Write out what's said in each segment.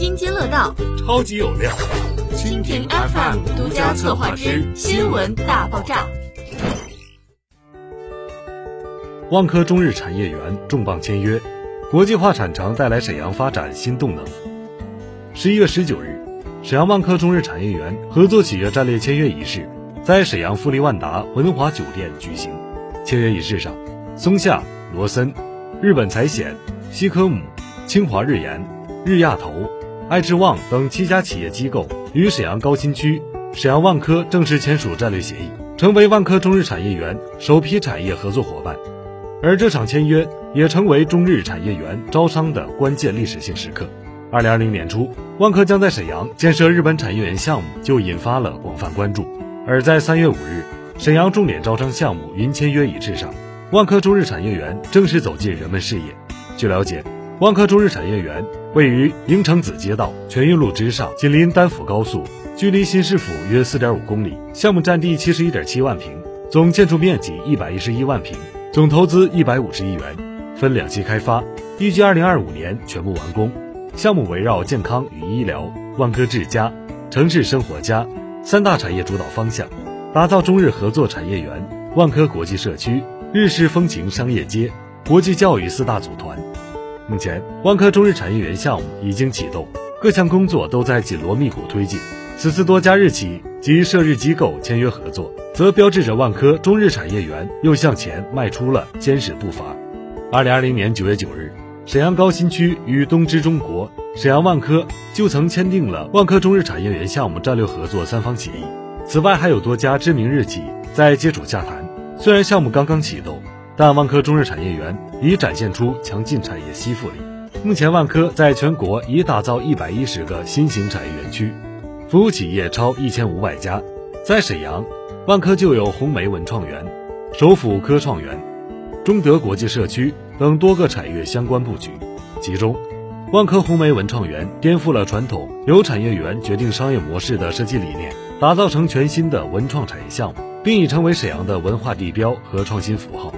津津乐道，超级有料。蜻蜓 FM 独家策划之新闻大爆炸。万科中日产业园重磅签约，国际化产城带来沈阳发展新动能。十一月十九日，沈阳万科中日产业园合作企业战略签约仪式在沈阳富力万达文华酒店举行。签约仪式上，松下、罗森、日本财险、西科姆、清华日研、日亚投、爱智旺等七家企业机构与沈阳高新区、沈阳万科正式签署战略协议，成为万科中日产业园首批产业合作伙伴。而这场签约也成为中日产业园招商的关键历史性时刻。二零二零年初，万科将在沈阳建设日本产业园项目就引发了广泛关注。而在三月五日，沈阳重点招商项目云签约仪式上，万科中日产业园正式走进人们视野。据了解，万科中日产业园位于营城子街道全运路之上，紧邻丹府高速，距离新市府约四点五公里。项目占地七十一点七万平，总建筑面积一百一十一万平。总投资一百五十亿元，分两期开发，预计二零二五年全部完工。项目围绕健康与医疗、万科智家、城市生活家三大产业主导方向，打造中日合作产业园、万科国际社区、日式风情商业街、国际教育四大组团。目前，万科中日产业园项目已经启动，各项工作都在紧锣密鼓推进。此次多家日企及涉日机构签约合作。则标志着万科中日产业园又向前迈出了坚实步伐。二零二零年九月九日，沈阳高新区与东芝中国、沈阳万科就曾签订了万科中日产业园项目战略合作三方协议。此外，还有多家知名日企在接触洽谈。虽然项目刚刚启动，但万科中日产业园已展现出强劲产业吸附力。目前，万科在全国已打造一百一十个新型产业园区，服务企业超一千五百家。在沈阳。万科就有红梅文创园、首府科创园、中德国际社区等多个产业相关布局。其中，万科红梅文创园颠覆了传统由产业园决定商业模式的设计理念，打造成全新的文创产业项目，并已成为沈阳的文化地标和创新符号。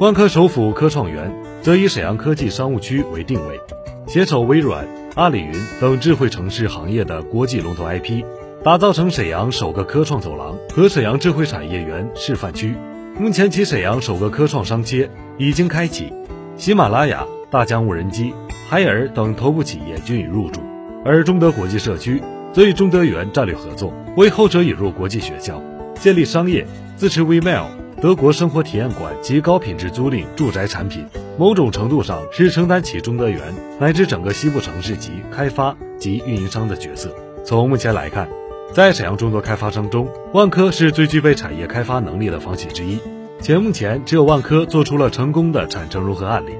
万科首府科创园则以沈阳科技商务区为定位，携手微软、阿里云等智慧城市行业的国际龙头 IP。打造成沈阳首个科创走廊和沈阳智慧产业园示范区。目前，其沈阳首个科创商街已经开启，喜马拉雅、大疆无人机、海尔等头部企业均已入驻。而中德国际社区则与中德园战略合作，为后者引入国际学校，建立商业自持 WeMail 德国生活体验馆及高品质租赁住宅产品。某种程度上是承担起中德园乃至整个西部城市级开发及运营商的角色。从目前来看。在沈阳众多开发商中，万科是最具备产业开发能力的房企之一，且目前只有万科做出了成功的产城融合案例，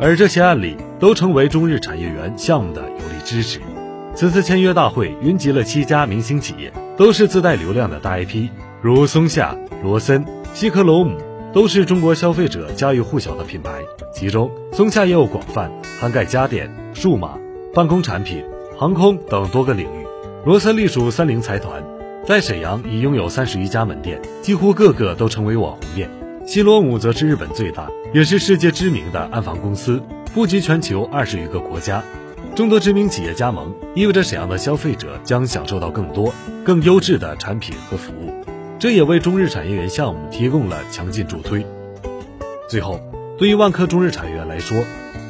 而这些案例都成为中日产业园项目的有力支持。此次签约大会云集了七家明星企业，都是自带流量的大 IP，如松下、罗森、西科罗姆，都是中国消费者家喻户晓的品牌。其中，松下业务广泛，涵盖家电、数码、办公产品、航空等多个领域。罗森隶属三菱财团，在沈阳已拥有三十余家门店，几乎个个都成为网红店。西罗姆则是日本最大，也是世界知名的安防公司，布局全球二十余个国家。众多知名企业加盟，意味着沈阳的消费者将享受到更多、更优质的产品和服务，这也为中日产业园项目提供了强劲助推。最后，对于万科中日产业园来说，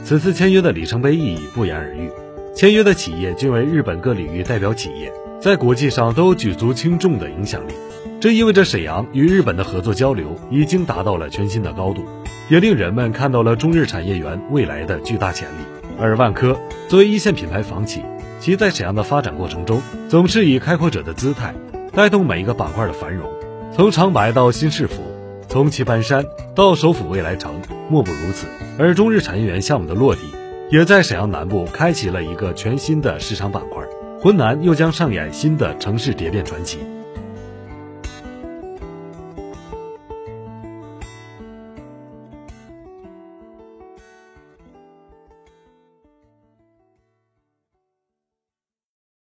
此次签约的里程碑意义不言而喻。签约的企业均为日本各领域代表企业，在国际上都有举足轻重的影响力。这意味着沈阳与日本的合作交流已经达到了全新的高度，也令人们看到了中日产业园未来的巨大潜力。而万科作为一线品牌房企，其在沈阳的发展过程中，总是以开阔者的姿态带动每一个板块的繁荣。从长白到新市府，从棋盘山到首府未来城，莫不如此。而中日产业园项目的落地。也在沈阳南部开启了一个全新的市场板块，浑南又将上演新的城市蝶变传奇。